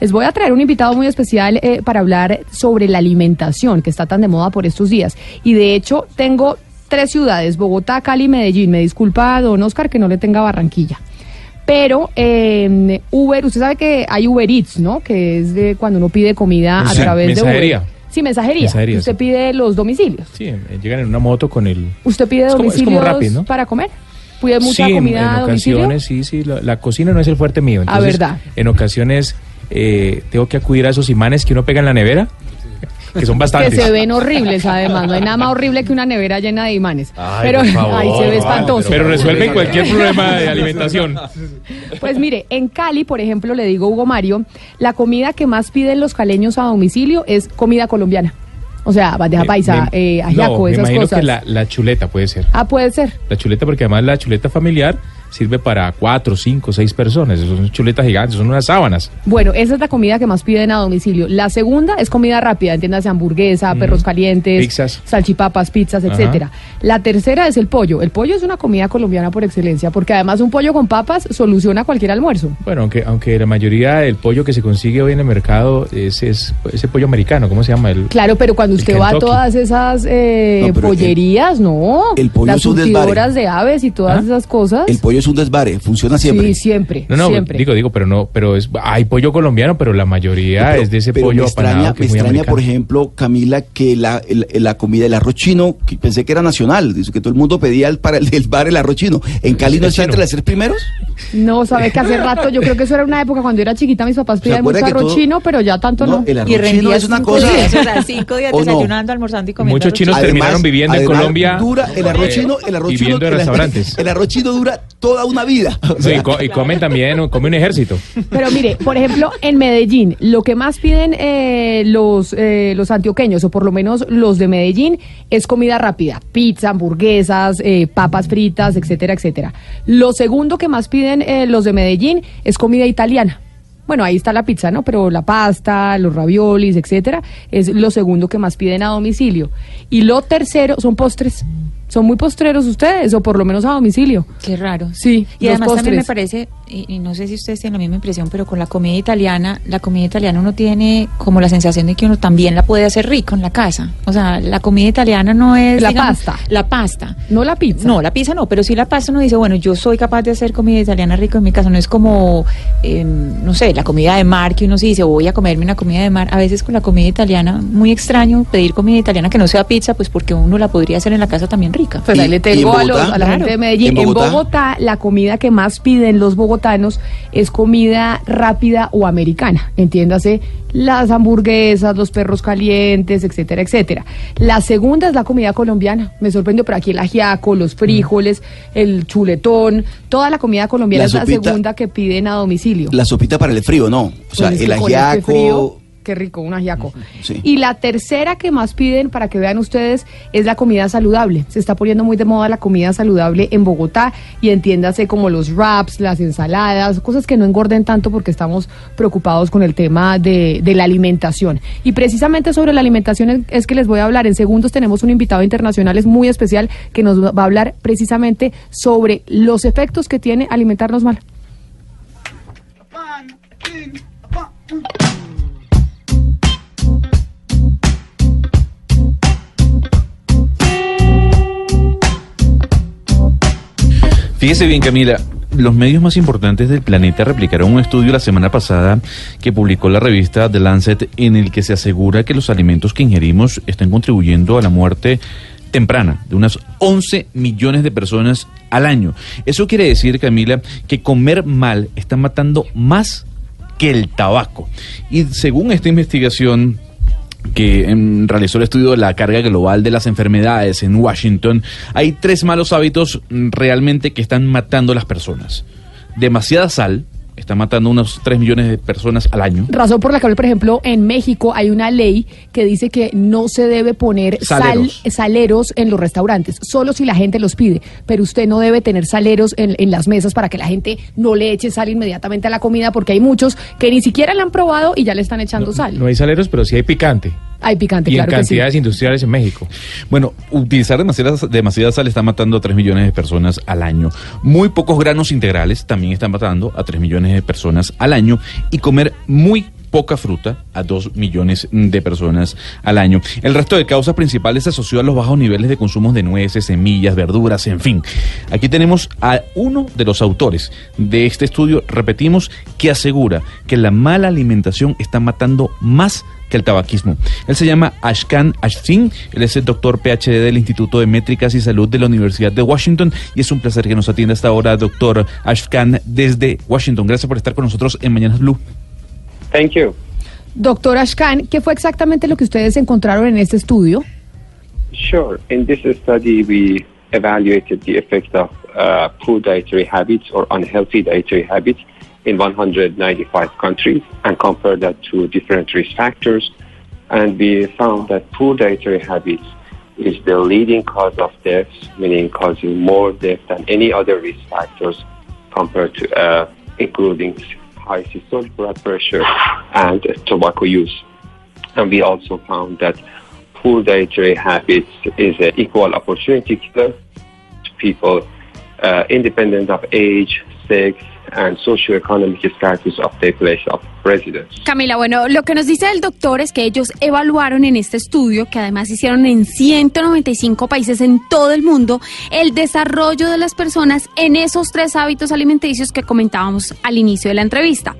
Les voy a traer un invitado muy especial eh, para hablar sobre la alimentación que está tan de moda por estos días. Y de hecho tengo tres ciudades, Bogotá, Cali y Medellín. Me disculpa, don Oscar, que no le tenga Barranquilla. Pero eh, Uber, usted sabe que hay Uber Eats, ¿no? Que es de cuando uno pide comida a Sí, través mensajería. de Uber. Sí, mensajería. Mensajería, usted sí. pide los domicilios. Sí, llegan en una moto con el... ¿Usted pide Es como- es como domicilios Rappi, ¿no? para comer? ¿Pide mucha sí, en- comida en, a domicilio? ocasiones, sí, sí, la, la cocina no es el fuerte mío. Ah, Entonces, ¿verdad? En ocasiones eh, tengo que acudir a esos imanes que uno pega en la nevera, que son Que bastantes. se ven horribles, además. No hay nada más horrible que una nevera llena de imanes. Ay, pero favor, ahí se ve espantoso. Pero resuelven cualquier problema de alimentación. Pues mire, en Cali, por ejemplo, le digo Hugo Mario, la comida que más piden los caleños a domicilio es comida colombiana. O sea, bandeja Eh, paisa, me- eh, ajiaco, no, me esas imagino cosas. que la, la chuleta puede ser. Ah, puede ser. La chuleta, porque además la chuleta familiar sirve para cuatro, cinco, seis personas. Son chuletas gigantes, son unas sábanas. Bueno, esa es la comida que más piden a domicilio. La segunda es comida rápida, entiéndase hamburguesa, perros calientes, Pizzas. salchipapas, pizzas, Ajá. etcétera. La tercera es el pollo. El pollo es una comida colombiana por excelencia, porque además un pollo con papas soluciona cualquier almuerzo. Bueno, aunque, aunque la mayoría del pollo que se consigue hoy en el mercado es, es ese pollo americano, ¿cómo se llama? El, Claro, pero cuando usted va a todas esas eh, No, pero el- pollerías, no. el pollo Las es un desvare. de aves y todas ¿Ah? esas cosas. El pollo es un desvare, funciona siempre. Sí, siempre. No, no, siempre. digo, digo, pero no, pero es, hay pollo colombiano, pero la mayoría Pero- es de ese pero pollo me extraña, apanado que me es muy extraña americano. por ejemplo, Camila, que la, el- la comida, el arroz chino, que pensé que era nacional, dice que todo el mundo pedía el, para el del bar el arroz chino. ¿En Cali no Es está entre los tres primeros? No, sabe que hace rato, yo creo que eso era una época cuando yo era chiquita, mis papás pedían mucho arroz todo- chino, pero ya tanto no. el arroz Y chino es una cosa... días, o sea, cinco días ¿O no? desayunando, almorzando y comiendo. Muchos chinos chino. terminaron viviendo en Colombia, Dura, el arroz eh, chino, el arroz chino, viviendo en el- restaurantes. El arroz chino dura toda una vida. O Sí, sea, y, co- y comen también, come un ejército. Pero mire, por ejemplo, en Medellín, lo que más piden eh, los, eh, los antioqueños, o por lo menos los de Medellín, es comida rápida. Pizza, hamburguesas, eh, papas fritas, etcétera, etcétera. Lo segundo que más piden eh, los de Medellín es comida italiana. Bueno, ahí está la pizza, ¿no? Pero la pasta, los raviolis, etcétera, es lo segundo que más piden a domicilio. Y lo tercero son postres. ¿Son muy postreros ustedes, o por lo menos a domicilio? Qué raro. Sí, Y los además también me parece, y, y no sé si ustedes tienen la misma impresión, pero con la comida italiana, la comida italiana uno tiene como la sensación de que uno también la puede hacer rico en la casa. O sea, la comida italiana no es... La pasta. La pasta. No la pizza. No, la pizza no, pero sí la pasta uno dice, bueno, yo soy capaz de hacer comida italiana rico en mi casa. No es como, eh, no sé, la comida de mar, que uno sí dice, voy a comerme una comida de mar. A veces con la comida italiana, muy extraño pedir comida italiana que no sea pizza, pues porque uno la podría hacer en la casa también rica. Pues ahí ¿Y- le tengo en a, los- a la Claro. gente de Medellín. ¿En En Bogotá? La comida que más piden los bogotanos es comida rápida o americana. Entiéndase, las hamburguesas, los perros calientes, etcétera, etcétera. La segunda es la comida colombiana. Me sorprendió, pero aquí el ajiaco, los frijoles, el chuletón, toda la comida colombiana La es la segunda que piden a domicilio. La sopita para el frío, ¿no? O sea, Pues es el este ajiaco... Qué rico, un ajiaco. Sí. Y la tercera que más piden, para que vean ustedes, es la comida saludable. Se está poniendo muy de moda la comida saludable en Bogotá y entiéndase como los wraps, las ensaladas, cosas que no engorden tanto porque estamos preocupados con el tema de, de la alimentación. Y precisamente sobre la alimentación es, es que les voy a hablar. En segundos tenemos un invitado internacional, es muy especial, que nos va a hablar precisamente sobre los efectos que tiene alimentarnos mal. Fíjese bien, Camila. Los medios más importantes del planeta replicaron un estudio la semana pasada que publicó la revista The Lancet en el que se asegura que los alimentos que ingerimos están contribuyendo a la muerte temprana de unas 11 millones de personas al año. Eso quiere decir, Camila, que comer mal está matando más que el tabaco. Y según esta investigación que em, realizó el estudio de la carga global de las enfermedades en Washington, hay tres malos hábitos mm, realmente que están matando a las personas. Demasiada sal, está matando unos 3 millones de personas al año. Razón por la cual, por ejemplo, en México hay una ley que dice que no se debe poner Saleros. sal- saleros en los restaurantes, solo si la gente los pide, pero usted no debe tener saleros en, en las mesas para que la gente no le eche sal inmediatamente a la comida, porque hay muchos que ni siquiera la han probado y ya le están echando sal. No hay saleros, pero sí hay picante. Hay picante, Y en claro que sí. cantidades industriales en México. Bueno, utilizar demasiada, demasiada sal está matando a 3 millones de personas al año. Muy pocos granos integrales también están matando a 3 millones de personas al año. Y comer muy poca fruta a 2 millones de personas al año. El resto de causas principales se asoció a los bajos niveles de consumo de nueces, semillas, verduras, en fin. Aquí tenemos a uno de los autores de este estudio, repetimos, que asegura que la mala alimentación está matando más que el tabaquismo. Él se llama Ashkan Ashsing, él es el doctor PhD del Instituto de Métricas y Salud de la Universidad de Washington y es un placer que nos atienda hasta ahora, doctor Ashkan, desde Washington. Gracias por estar con nosotros en Mañanas Blue. Thank you. Doctor Ashkan, ¿qué fue exactamente lo que ustedes encontraron en este estudio? Sure. In this study, we evaluated the effect of uh, poor dietary habits or unhealthy dietary habits in 195 countries and compared that to different risk factors. And we found that poor dietary habits is the leading cause of deaths, meaning causing more death than any other risk factors compared to, uh, including high systolic blood pressure and tobacco use. And we also found that poor dietary habits is an equal opportunity killer to people uh, independent of age, sex, and socioeconomic status of their place of residence. Camila, bueno, lo que nos dice el doctor es que ellos evaluaron en este estudio, que además hicieron en 195 países en todo el mundo, el desarrollo de las personas en esos tres hábitos alimenticios que comentábamos al inicio de la entrevista.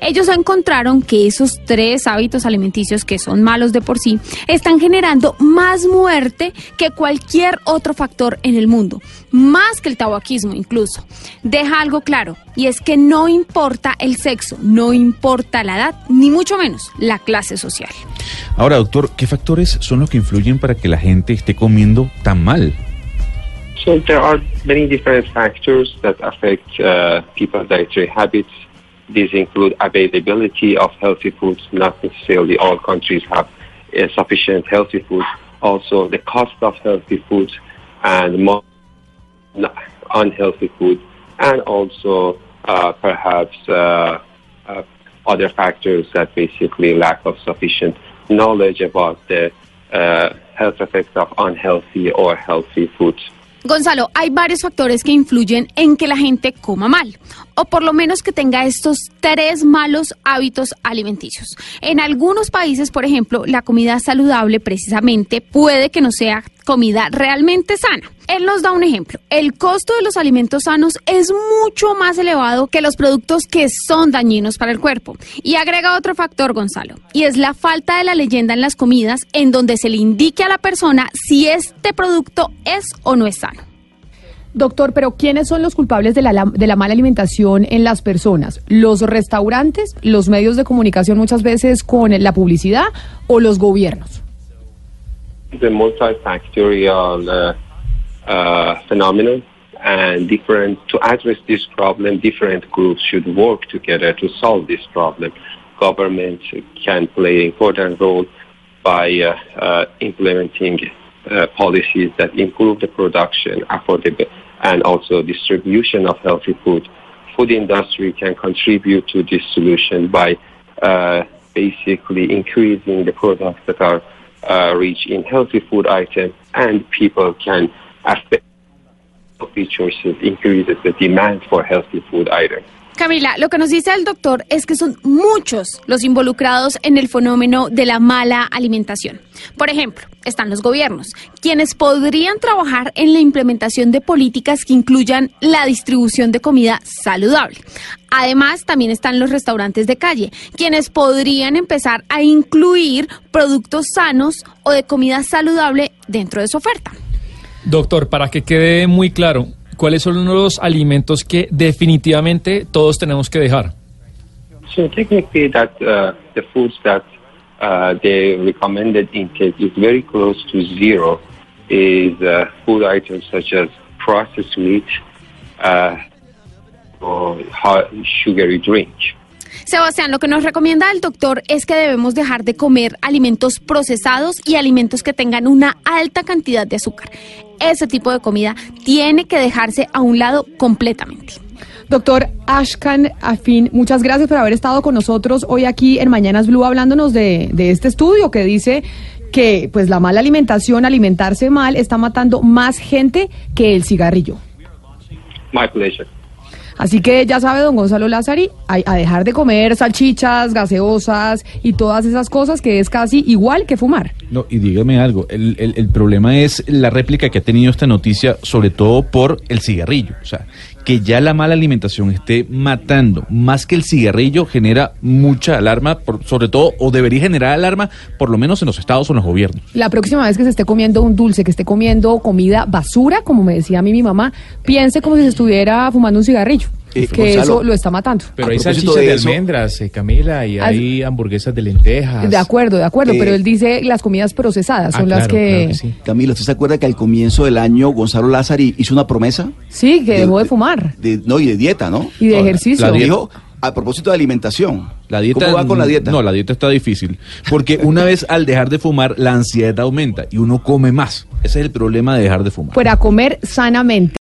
Ellos encontraron que esos tres hábitos alimenticios que son malos de por sí están generando más muerte que cualquier otro factor en el mundo, más que el tabaquismo incluso. Deja algo claro, y es que no importa el sexo, no importa la edad, ni mucho menos la clase social. Ahora, doctor, ¿qué factores son los que influyen para que la gente esté comiendo tan mal? So there are many different factors that affect uh, people's dietary habits. These include availability of healthy foods. Not necessarily all countries have uh, sufficient healthy foods. Also, the cost of healthy foods and more unhealthy food, and also uh, perhaps uh, uh, other factors that basically lack of sufficient knowledge about the uh, health effects of unhealthy or healthy foods. Gonzalo, hay varios factores que influyen en que la gente coma mal, o por lo menos que tenga estos tres malos hábitos alimenticios. En algunos países, por ejemplo, la comida saludable precisamente puede que no sea comida realmente sana. Él nos da un ejemplo. El costo de los alimentos sanos es mucho más elevado que los productos que son dañinos para el cuerpo. Y agrega otro factor, Gonzalo, y es la falta de la leyenda en las comidas en donde se le indique a la persona si este producto es o no es sano. Doctor, pero ¿quiénes son los culpables de la, de la mala alimentación en las personas? ¿Los restaurantes, los medios de comunicación muchas veces con la publicidad o los gobiernos? the multifactorial uh, uh, phenomenon and different to address this problem different groups should work together to solve this problem. Government can play an important role by uh, uh, implementing uh, policies that improve the production affordable and also distribution of healthy food. Food industry can contribute to this solution by uh, basically increasing the products that are uh, rich in healthy food items, and people can affect healthy choices increases the demand for healthy food items. Camila, lo que nos dice el doctor es que son muchos los involucrados en el fenómeno de la mala alimentación. Por ejemplo, están los gobiernos, quienes podrían trabajar en la implementación de políticas que incluyan la distribución de comida saludable. Además, también están los restaurantes de calle, quienes podrían empezar a incluir productos sanos o de comida saludable dentro de su oferta. Doctor, para que quede muy claro, ¿cuáles son los alimentos que definitivamente todos tenemos que dejar? So technically, that uh, the foods that uh, recommended intake is very close to zero is uh, food items such as processed meat, uh, high sugary drink. Sebastián, lo que nos recomienda el doctor es que debemos dejar de comer alimentos procesados y alimentos que tengan una alta cantidad de azúcar. Ese tipo de comida tiene que dejarse a un lado completamente. Doctor Ashkan Afin, muchas gracias por haber estado con nosotros hoy aquí en Mañanas Blue hablándonos de, de este estudio que dice que pues la mala alimentación, alimentarse mal, está matando más gente que el cigarrillo. My pleasure. Así que ya sabe, don Gonzalo Lázari, a, a dejar de comer salchichas, gaseosas y todas esas cosas que es casi igual que fumar. No, y dígame algo, el, el- el problema es la réplica que ha tenido esta noticia, sobre todo por el cigarrillo. O sea, que ya la mala alimentación esté matando más que el cigarrillo genera mucha alarma, por- sobre todo, o debería generar alarma, por lo menos en los estados o en los gobiernos. La próxima vez que se esté comiendo un dulce, que esté comiendo comida basura, como me decía a mí mi mamá, piense como si se estuviera fumando un cigarrillo. Eh, que Gonzalo, eso lo está matando. Pero hay salchichas de almendras, eh, Camila, y Ah, hay hamburguesas de lentejas. De acuerdo, de acuerdo, Eh, pero él dice las comidas procesadas Ah, son las que... claro que sí. Camilo, ¿usted se acuerda que al comienzo del año Gonzalo Lázari hizo una promesa? Sí, que dejó de fumar. De, no, y de dieta, ¿no? Y de la- ejercicio. Dijo, a propósito de alimentación. La dieta, ¿Cómo va con la dieta? No, la dieta está difícil. Porque una vez al dejar de fumar, la ansiedad aumenta y uno come más. Ese es el problema de dejar de fumar. Fuera a comer sanamente.